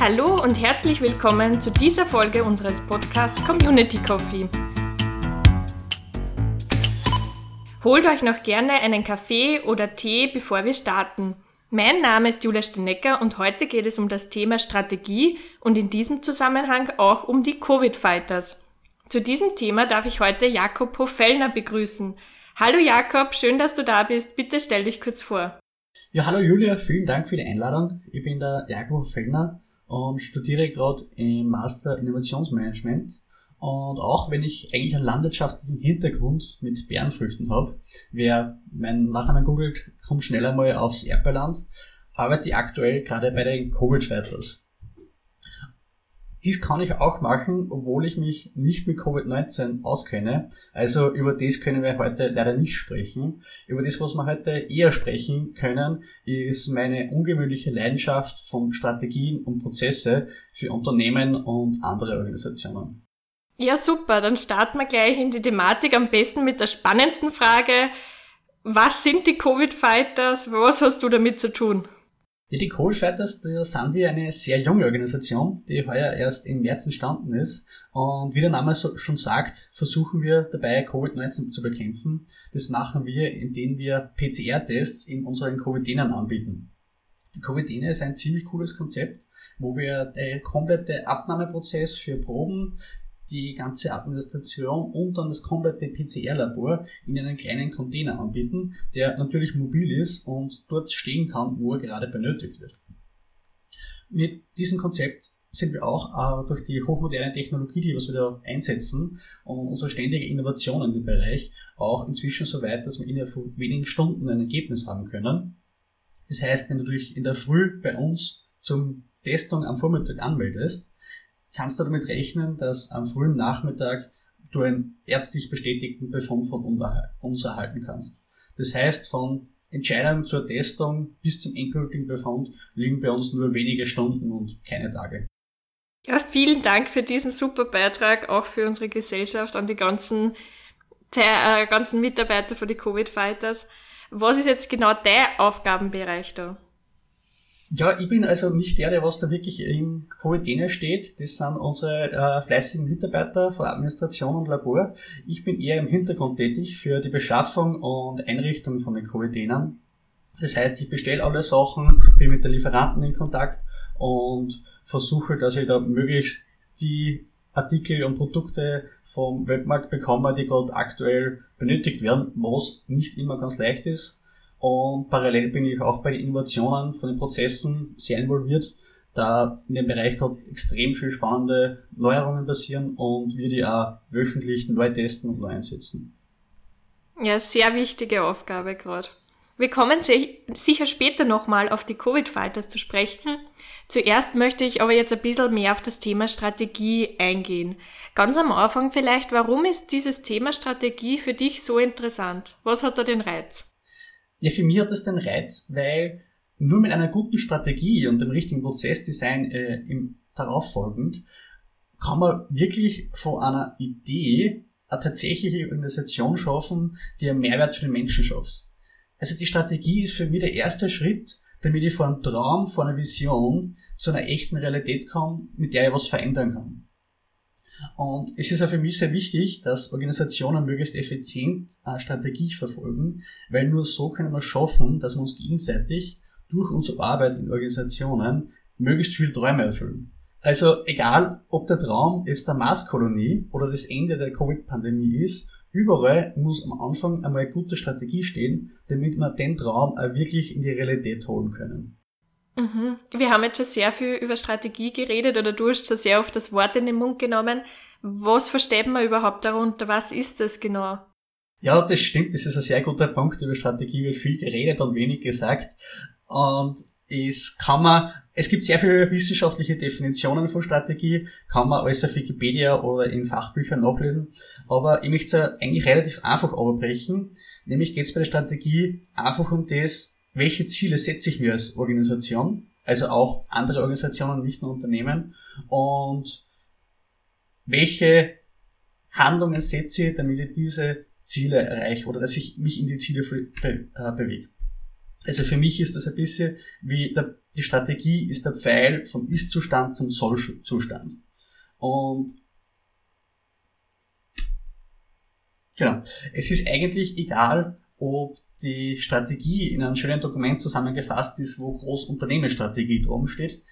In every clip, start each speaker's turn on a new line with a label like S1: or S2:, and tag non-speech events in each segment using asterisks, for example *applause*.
S1: Hallo und herzlich willkommen zu dieser Folge unseres Podcasts Community Coffee. Holt euch noch gerne einen Kaffee oder Tee, bevor wir starten. Mein Name ist Julia Stenecker und heute geht es um das Thema Strategie und in diesem Zusammenhang auch um die Covid-Fighters. Zu diesem Thema darf ich heute Jakob Hofellner begrüßen. Hallo Jakob, schön, dass du da bist. Bitte stell dich kurz vor.
S2: Ja, hallo Julia, vielen Dank für die Einladung. Ich bin der Jakob Hofellner und studiere gerade im Master Innovationsmanagement. Und auch wenn ich eigentlich einen landwirtschaftlichen Hintergrund mit Bärenfrüchten habe, wer meinen Nachnamen googelt, kommt schneller mal aufs Erdbeerland, arbeite ich aktuell gerade bei den Covid Fighters. Dies kann ich auch machen, obwohl ich mich nicht mit Covid-19 auskenne. Also über das können wir heute leider nicht sprechen. Über das, was wir heute eher sprechen können, ist meine ungewöhnliche Leidenschaft von Strategien und Prozesse für Unternehmen und andere Organisationen.
S1: Ja, super. Dann starten wir gleich in die Thematik. Am besten mit der spannendsten Frage. Was sind die Covid-Fighters? Was hast du damit zu tun?
S2: Ja, die Coal Fighters, da sind wir eine sehr junge Organisation, die heuer erst im März entstanden ist. Und wie der Name schon sagt, versuchen wir dabei Covid-19 zu bekämpfen. Das machen wir, indem wir PCR-Tests in unseren Covid-Denen anbieten. Die Covid-Dene ist ein ziemlich cooles Konzept, wo wir der komplette Abnahmeprozess für Proben die ganze Administration und dann das komplette PCR-Labor in einen kleinen Container anbieten, der natürlich mobil ist und dort stehen kann, wo er gerade benötigt wird. Mit diesem Konzept sind wir auch äh, durch die hochmoderne Technologie, die wir da einsetzen und unsere ständige Innovation in dem Bereich auch inzwischen so weit, dass wir innerhalb von wenigen Stunden ein Ergebnis haben können. Das heißt, wenn du dich in der Früh bei uns zum Testung am Vormittag anmeldest, kannst du damit rechnen, dass am frühen Nachmittag du einen ärztlich bestätigten Befund von uns erhalten kannst. Das heißt, von Entscheidung zur Testung bis zum endgültigen Befund liegen bei uns nur wenige Stunden und keine Tage.
S1: Ja, vielen Dank für diesen super Beitrag, auch für unsere Gesellschaft und die ganzen, äh, ganzen Mitarbeiter für die Covid-Fighters. Was ist jetzt genau dein Aufgabenbereich da?
S2: Ja, ich bin also nicht der, der was da wirklich im Covid steht. Das sind unsere äh, fleißigen Mitarbeiter von Administration und Labor. Ich bin eher im Hintergrund tätig für die Beschaffung und Einrichtung von den Covidänern. Das heißt, ich bestelle alle Sachen, bin mit den Lieferanten in Kontakt und versuche, dass ich da möglichst die Artikel und Produkte vom Webmarkt bekomme, die gerade aktuell benötigt werden, was nicht immer ganz leicht ist. Und parallel bin ich auch bei den Innovationen von den Prozessen sehr involviert, da in dem Bereich gerade extrem viel spannende Neuerungen passieren und wir die auch wöchentlich neu testen und neu einsetzen.
S1: Ja, sehr wichtige Aufgabe gerade. Wir kommen sicher später nochmal auf die Covid-Fighters zu sprechen. Zuerst möchte ich aber jetzt ein bisschen mehr auf das Thema Strategie eingehen. Ganz am Anfang vielleicht, warum ist dieses Thema Strategie für dich so interessant? Was hat da den Reiz?
S2: Hat das den Reiz, weil nur mit einer guten Strategie und dem richtigen Prozessdesign äh, im, darauf folgend kann man wirklich von einer Idee eine tatsächliche Organisation schaffen, die einen Mehrwert für den Menschen schafft. Also die Strategie ist für mich der erste Schritt, damit ich von einem Traum, von einer Vision zu einer echten Realität komme, mit der ich was verändern kann. Und es ist ja für mich sehr wichtig, dass Organisationen möglichst effizient eine Strategie verfolgen, weil nur so können wir schaffen, dass wir uns gegenseitig durch unsere Arbeit in Organisationen möglichst viel Träume erfüllen. Also egal, ob der Traum jetzt der Marskolonie oder das Ende der Covid-Pandemie ist, überall muss am Anfang einmal eine gute Strategie stehen, damit wir den Traum auch wirklich in die Realität holen können.
S1: Mhm. Wir haben jetzt schon sehr viel über Strategie geredet oder du hast schon sehr oft das Wort in den Mund genommen. Was versteht man überhaupt darunter? Was ist das genau?
S2: Ja, das stimmt. Das ist ein sehr guter Punkt. Über Strategie wird viel geredet und wenig gesagt. Und es kann man, es gibt sehr viele wissenschaftliche Definitionen von Strategie, kann man alles auf Wikipedia oder in Fachbüchern nachlesen. Aber ich möchte es eigentlich relativ einfach überbrechen. Nämlich geht es bei der Strategie einfach um das, welche Ziele setze ich mir als Organisation, also auch andere Organisationen, nicht nur Unternehmen, und welche Handlungen setze ich, damit ich diese Ziele erreiche oder dass ich mich in die Ziele be äh, bewege. Also für mich ist das ein bisschen wie der, die Strategie ist der Pfeil vom Ist-Zustand zum Soll-Zustand. Und genau, es ist eigentlich egal, ob die Strategie in einem schönen Dokument zusammengefasst ist, wo groß Unternehmensstrategie drum steht.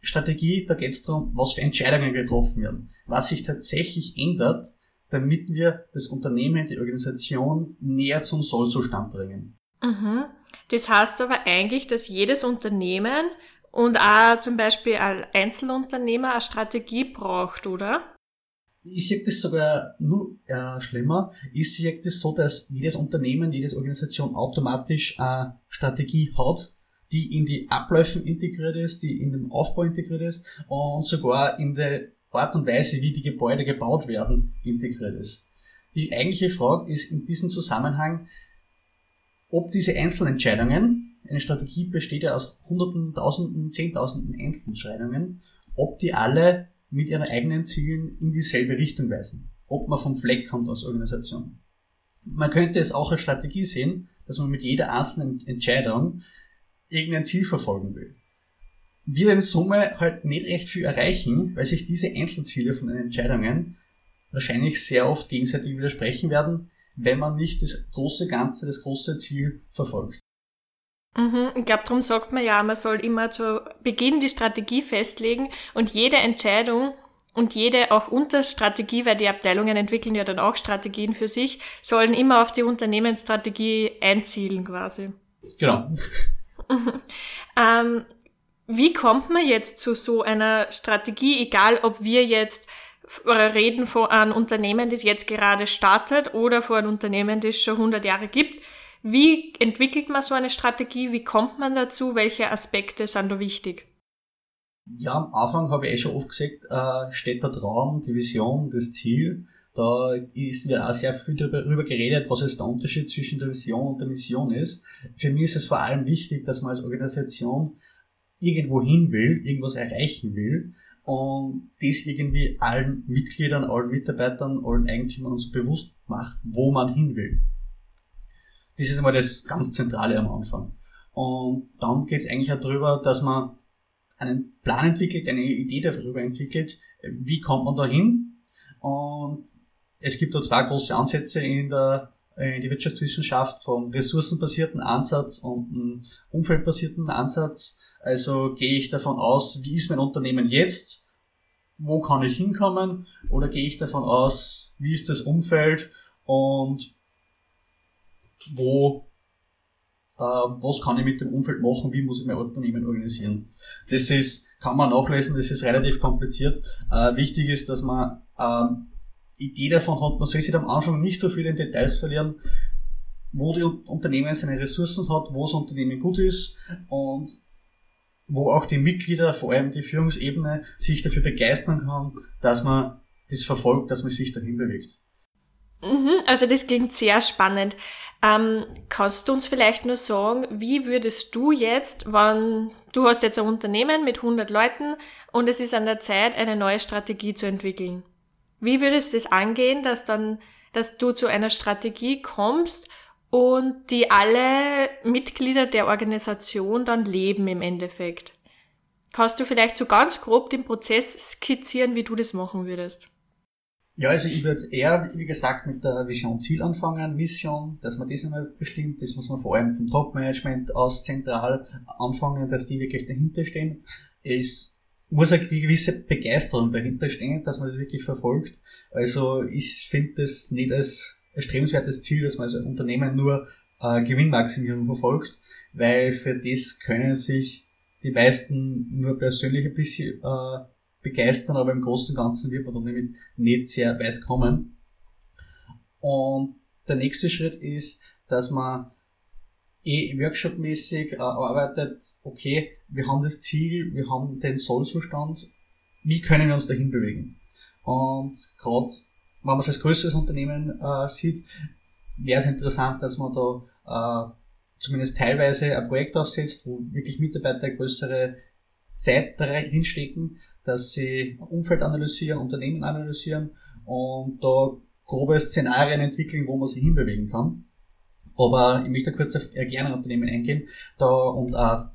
S2: Strategie, da geht es darum, was für Entscheidungen getroffen werden, was sich tatsächlich ändert, damit wir das Unternehmen, die Organisation näher zum Sollzustand bringen.
S1: Mhm. Das heißt aber eigentlich, dass jedes Unternehmen und auch zum Beispiel als Einzelunternehmer eine Strategie braucht, oder?
S2: Ich sehe das sogar nur äh, schlimmer. Ich sehe das so, dass jedes Unternehmen, jede Organisation automatisch eine Strategie hat, die in die Abläufe integriert ist, die in den Aufbau integriert ist und sogar in der Art und Weise, wie die Gebäude gebaut werden, integriert ist. Die eigentliche Frage ist in diesem Zusammenhang, ob diese Einzelentscheidungen, eine Strategie besteht ja aus Hunderten, Tausenden, Zehntausenden Einzelentscheidungen, ob die alle mit ihren eigenen Zielen in dieselbe Richtung weisen. Ob man vom Fleck kommt als Organisation. Man könnte es auch als Strategie sehen, dass man mit jeder einzelnen Entscheidung irgendein Ziel verfolgen will. Wir in Summe halt nicht recht viel erreichen, weil sich diese Einzelziele von den Entscheidungen wahrscheinlich sehr oft gegenseitig widersprechen werden, wenn man nicht das große Ganze, das große Ziel verfolgt.
S1: Mhm, ich glaube, darum sagt man ja, man soll immer zu Beginn die Strategie festlegen und jede Entscheidung und jede auch Unterstrategie, weil die Abteilungen entwickeln ja dann auch Strategien für sich, sollen immer auf die Unternehmensstrategie einzielen quasi.
S2: Genau. *laughs*
S1: ähm, wie kommt man jetzt zu so einer Strategie, egal ob wir jetzt reden von einem Unternehmen, das jetzt gerade startet oder von einem Unternehmen, das schon 100 Jahre gibt. Wie entwickelt man so eine Strategie? Wie kommt man dazu? Welche Aspekte sind da wichtig?
S2: Ja, am Anfang habe ich eh schon oft gesagt, äh, steht der Traum, die Vision, das Ziel. Da ist mir auch sehr viel darüber geredet, was jetzt der Unterschied zwischen der Vision und der Mission ist. Für mich ist es vor allem wichtig, dass man als Organisation irgendwo hin will, irgendwas erreichen will und das irgendwie allen Mitgliedern, allen Mitarbeitern, allen Eigentümern uns bewusst macht, wo man hin will. Das ist einmal das ganz Zentrale am Anfang. Und dann geht es eigentlich auch darüber, dass man einen Plan entwickelt, eine Idee darüber entwickelt, wie kommt man da hin. Und es gibt da zwei große Ansätze in der, in der Wirtschaftswissenschaft vom ressourcenbasierten Ansatz und einem umfeldbasierten Ansatz. Also gehe ich davon aus, wie ist mein Unternehmen jetzt? Wo kann ich hinkommen? Oder gehe ich davon aus, wie ist das Umfeld und wo, äh, was kann ich mit dem Umfeld machen? Wie muss ich mein Unternehmen organisieren? Das ist, kann man nachlesen, das ist relativ kompliziert. Äh, wichtig ist, dass man ähm, Idee davon hat, man soll sich am Anfang nicht so viel in Details verlieren, wo die Unternehmen seine Ressourcen hat, wo das Unternehmen gut ist und wo auch die Mitglieder, vor allem die Führungsebene, sich dafür begeistern kann, dass man das verfolgt, dass man sich dahin bewegt.
S1: Mhm, also das klingt sehr spannend. Ähm, kannst du uns vielleicht nur sagen, wie würdest du jetzt, wenn du hast jetzt ein Unternehmen mit 100 Leuten und es ist an der Zeit, eine neue Strategie zu entwickeln? Wie würdest du das angehen, dass dann, dass du zu einer Strategie kommst und die alle Mitglieder der Organisation dann leben im Endeffekt. Kannst du vielleicht so ganz grob den Prozess skizzieren, wie du das machen würdest?
S2: Ja, also ich würde eher, wie gesagt, mit der Vision Ziel anfangen, Mission, dass man das einmal bestimmt, das muss man vor allem vom Top-Management aus zentral anfangen, dass die wirklich dahinter stehen. Es muss eine gewisse Begeisterung dahinter stehen, dass man das wirklich verfolgt. Also ich finde das nicht als erstrebenswertes Ziel, dass man als Unternehmen nur äh, Gewinnmaximierung verfolgt, weil für das können sich die meisten nur persönlich ein bisschen äh, begeistern, aber im Großen und Ganzen wird man dann nämlich nicht sehr weit kommen. Und der nächste Schritt ist, dass man eh workshopmäßig äh, arbeitet, okay, wir haben das Ziel, wir haben den Sollzustand, wie können wir uns dahin bewegen? Und gerade wenn man es als größeres Unternehmen äh, sieht, wäre es interessant, dass man da äh, zumindest teilweise ein Projekt aufsetzt, wo wirklich Mitarbeiter größere Zeit darin hinstecken, dass sie Umfeld analysieren, Unternehmen analysieren und da grobe Szenarien entwickeln, wo man sich hinbewegen kann. Aber ich möchte kurz auf ein kleines Unternehmen eingehen da und auch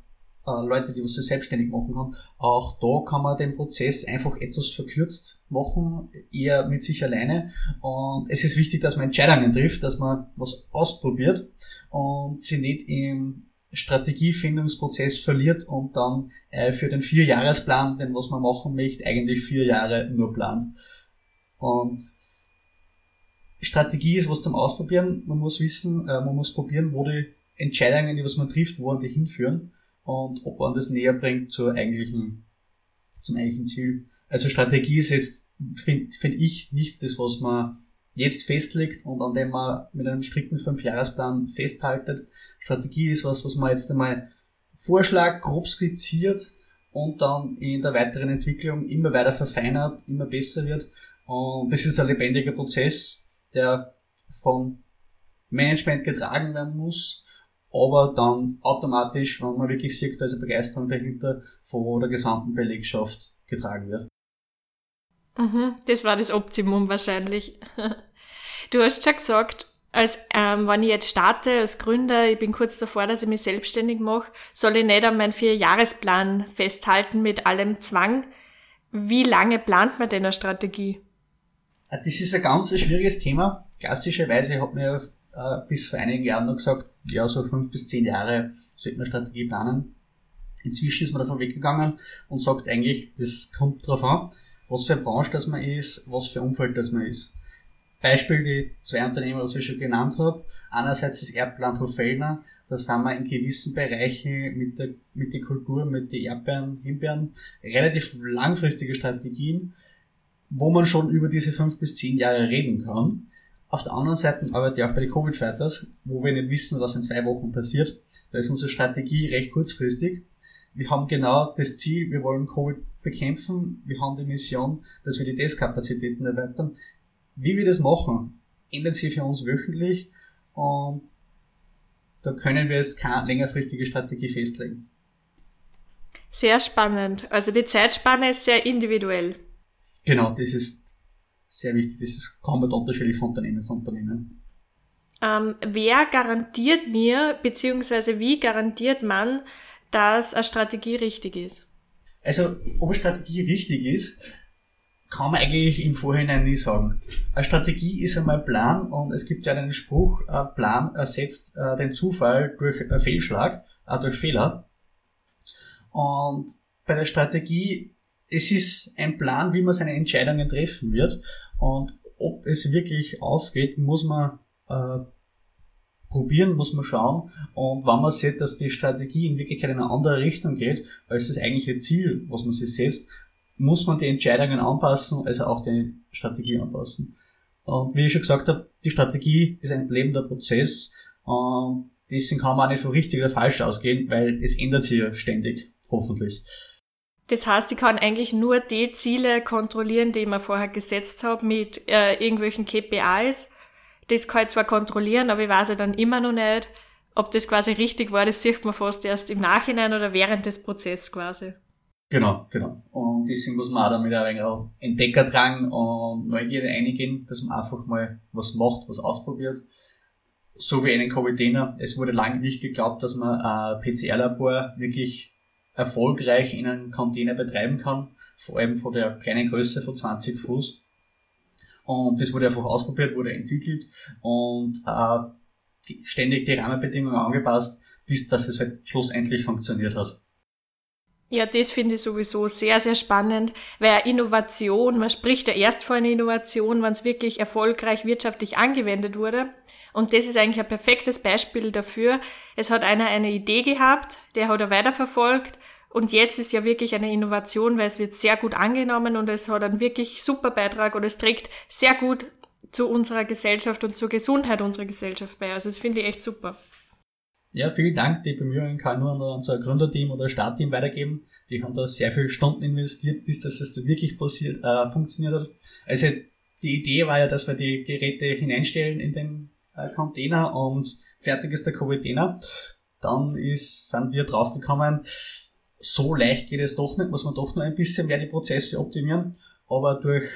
S2: äh, Leute, die was so selbstständig machen kann. Auch da kann man den Prozess einfach etwas verkürzt machen, eher mit sich alleine. Und es ist wichtig, dass man Entscheidungen trifft, dass man was ausprobiert und sie nicht im Strategiefindungsprozess verliert und dann äh, für den Vierjahresplan, den was man machen möchte, eigentlich vier Jahre nur plant. Und Strategie ist was zum Ausprobieren. Man muss wissen, äh, man muss probieren, wo die Entscheidungen, die was man trifft, wo die hinführen und ob man das näher bringt zur eigentlichen, zum eigentlichen Ziel. Also Strategie ist jetzt, finde find ich, nichts das, was man jetzt festlegt und an dem man mit einem strikten Fünfjahresplan festhaltet. Strategie ist was, was man jetzt einmal vorschlägt, grob skizziert und dann in der weiteren Entwicklung immer weiter verfeinert, immer besser wird. Und das ist ein lebendiger Prozess, der von Management getragen werden muss aber dann automatisch, wenn man wirklich sieht, da ist eine Begeisterung dahinter, von der gesamten Belegschaft getragen wird.
S1: Mhm, das war das Optimum wahrscheinlich. Du hast schon gesagt, als ähm, wenn ich jetzt starte als Gründer, ich bin kurz davor, dass ich mich selbstständig mache, soll ich nicht an meinen Vierjahresplan festhalten mit allem Zwang. Wie lange plant man denn eine Strategie?
S2: Das ist ein ganz schwieriges Thema. Klassischerweise hat man ja äh, bis vor einigen Jahren noch gesagt, ja, so fünf bis zehn Jahre sollte man Strategie planen. Inzwischen ist man davon weggegangen und sagt eigentlich, das kommt drauf an, was für eine Branche das man ist, was für ein Umfeld das man ist. Beispiel die zwei Unternehmen, was ich schon genannt habe. Einerseits das Erdplandhof Fellner, da sind wir in gewissen Bereichen mit der, mit der Kultur, mit den Erdbeeren, Himbeeren, relativ langfristige Strategien, wo man schon über diese fünf bis zehn Jahre reden kann. Auf der anderen Seite arbeite ich auch bei den Covid-Fighters, wo wir nicht wissen, was in zwei Wochen passiert. Da ist unsere Strategie recht kurzfristig. Wir haben genau das Ziel, wir wollen Covid bekämpfen. Wir haben die Mission, dass wir die Testkapazitäten erweitern. Wie wir das machen, ändert sich für uns wöchentlich und da können wir jetzt keine längerfristige Strategie festlegen.
S1: Sehr spannend. Also die Zeitspanne ist sehr individuell.
S2: Genau, das ist sehr wichtig. Das ist komplett unterschiedlich von Unternehmen zu Unternehmen.
S1: Ähm, wer garantiert mir, beziehungsweise wie garantiert man, dass eine Strategie richtig ist?
S2: Also, ob eine Strategie richtig ist, kann man eigentlich im Vorhinein nie sagen. Eine Strategie ist einmal Plan und es gibt ja einen Spruch, ein Plan ersetzt äh, den Zufall durch Fehlschlag, äh, durch Fehler. Und bei der Strategie es ist ein Plan, wie man seine Entscheidungen treffen wird. Und ob es wirklich aufgeht, muss man äh, probieren, muss man schauen. Und wenn man sieht, dass die Strategie in Wirklichkeit in eine andere Richtung geht, als das eigentliche Ziel, was man sich setzt, muss man die Entscheidungen anpassen, also auch die Strategie anpassen. Und wie ich schon gesagt habe, die Strategie ist ein lebender Prozess. Und deswegen kann man auch nicht von richtig oder falsch ausgehen, weil es ändert sich ja ständig, hoffentlich.
S1: Das heißt, ich kann eigentlich nur die Ziele kontrollieren, die ich mir vorher gesetzt habe, mit äh, irgendwelchen KPIs. Das kann ich zwar kontrollieren, aber ich weiß ja dann immer noch nicht, ob das quasi richtig war. Das sieht man fast erst im Nachhinein oder während des Prozesses quasi.
S2: Genau, genau. Und deswegen muss man auch damit ein wenig Entdeckerdrang und Neugierde eingehen, dass man einfach mal was macht, was ausprobiert. So wie einen Covid-Dinner. Es wurde lange nicht geglaubt, dass man ein PCR-Labor wirklich erfolgreich in einem Container betreiben kann, vor allem von der kleinen Größe von 20 Fuß. Und das wurde einfach ausprobiert, wurde entwickelt und äh, ständig die Rahmenbedingungen angepasst, bis dass es halt schlussendlich funktioniert hat.
S1: Ja, das finde ich sowieso sehr, sehr spannend, weil Innovation, man spricht ja erst von einer Innovation, wenn es wirklich erfolgreich wirtschaftlich angewendet wurde. Und das ist eigentlich ein perfektes Beispiel dafür. Es hat einer eine Idee gehabt, der hat er weiterverfolgt und jetzt ist ja wirklich eine Innovation, weil es wird sehr gut angenommen und es hat einen wirklich super Beitrag und es trägt sehr gut zu unserer Gesellschaft und zur Gesundheit unserer Gesellschaft bei. Also das finde ich echt super.
S2: Ja, vielen Dank. Die Bemühungen kann nur an unser Gründerteam oder Startteam weitergeben. Die haben da sehr viele Stunden investiert, bis das jetzt wirklich passiert, äh, funktioniert hat. Also die Idee war ja, dass wir die Geräte hineinstellen in den äh, Container und fertig ist der Container. Dann ist, sind wir draufgekommen, so leicht geht es doch nicht, muss man doch noch ein bisschen mehr die Prozesse optimieren. Aber durch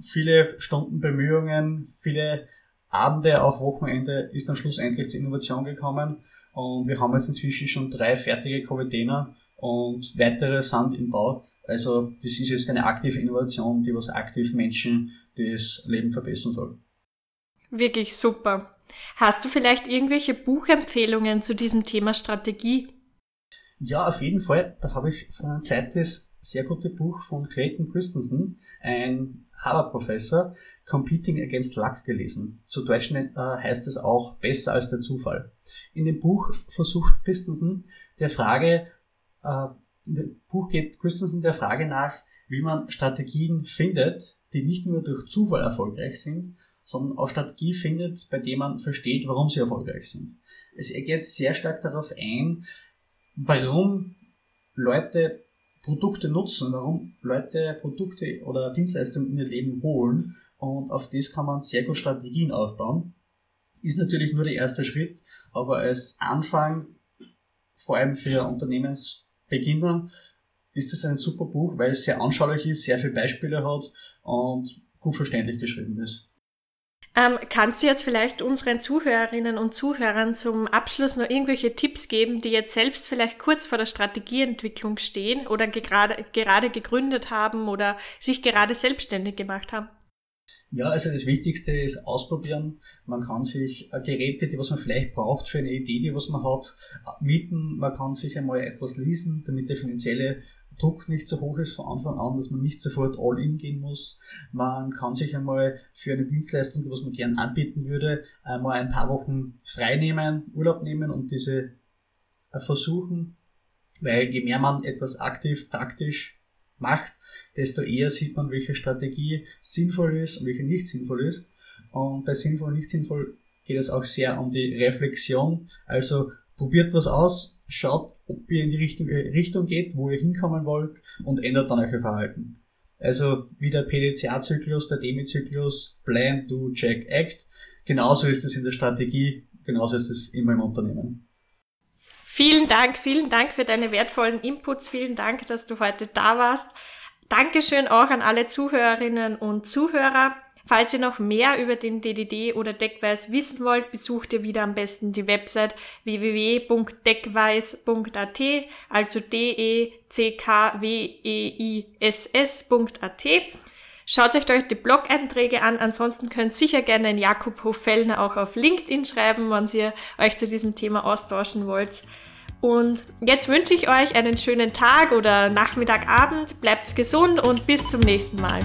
S2: viele Stunden Bemühungen, viele Abende, auch Wochenende ist dann schlussendlich zur Innovation gekommen. Und wir haben jetzt inzwischen schon drei fertige Container und weitere sind im Bau. Also das ist jetzt eine aktive Innovation, die was aktiv Menschen das Leben verbessern soll.
S1: Wirklich super. Hast du vielleicht irgendwelche Buchempfehlungen zu diesem Thema Strategie?
S2: Ja, auf jeden Fall. Da habe ich von einer Zeit das sehr gute Buch von Clayton Christensen, ein Harvard-Professor, Competing Against Luck gelesen. Zu Deutsch äh, heißt es auch besser als der Zufall. In dem Buch versucht Christensen der Frage, äh, in dem Buch geht Christensen der Frage nach, wie man Strategien findet, die nicht nur durch Zufall erfolgreich sind, sondern auch Strategie findet, bei der man versteht, warum sie erfolgreich sind. Es er geht sehr stark darauf ein, warum Leute Produkte nutzen, warum Leute Produkte oder Dienstleistungen in ihr Leben holen und auf das kann man sehr gut Strategien aufbauen. Ist natürlich nur der erste Schritt, aber als Anfang, vor allem für Unternehmensbeginner, ist es ein super Buch, weil es sehr anschaulich ist, sehr viele Beispiele hat und gut verständlich geschrieben ist.
S1: Ähm, kannst du jetzt vielleicht unseren Zuhörerinnen und Zuhörern zum Abschluss noch irgendwelche Tipps geben, die jetzt selbst vielleicht kurz vor der Strategieentwicklung stehen oder gerade, gerade gegründet haben oder sich gerade selbstständig gemacht haben?
S2: Ja, also das Wichtigste ist ausprobieren. Man kann sich äh, Geräte, die was man vielleicht braucht für eine Idee, die was man hat, mieten. Man kann sich einmal etwas leasen, damit der finanzielle Druck nicht so hoch ist von Anfang an, dass man nicht sofort all in gehen muss. Man kann sich einmal für eine Dienstleistung, die was man gern anbieten würde, einmal ein paar Wochen frei nehmen, Urlaub nehmen und diese äh, versuchen, weil je mehr man etwas aktiv, praktisch macht, desto eher sieht man, welche Strategie sinnvoll ist und welche nicht sinnvoll ist. Und bei sinnvoll und nicht sinnvoll geht es auch sehr um die Reflexion. Also probiert was aus, schaut, ob ihr in die richtige Richtung geht, wo ihr hinkommen wollt und ändert dann euer Verhalten. Also wie der PDCA-Zyklus, der DEMI-Zyklus, Plan, Do, Check, Act. Genauso ist es in der Strategie, genauso ist es immer im Unternehmen.
S1: Vielen Dank, vielen Dank für deine wertvollen Inputs. Vielen Dank, dass du heute da warst. Dankeschön auch an alle Zuhörerinnen und Zuhörer. Falls ihr noch mehr über den DDD oder Deckweiß wissen wollt, besucht ihr wieder am besten die Website www.deckweiß.at, also D-E-C-K-W-E-I-S-S.at. Schaut euch euch die Blog-Einträge an, ansonsten könnt ihr sicher gerne den Jakob Hofellner auch auf LinkedIn schreiben, wenn ihr euch zu diesem Thema austauschen wollt. Und jetzt wünsche ich euch einen schönen Tag oder Nachmittag, Abend, bleibt gesund und bis zum nächsten Mal.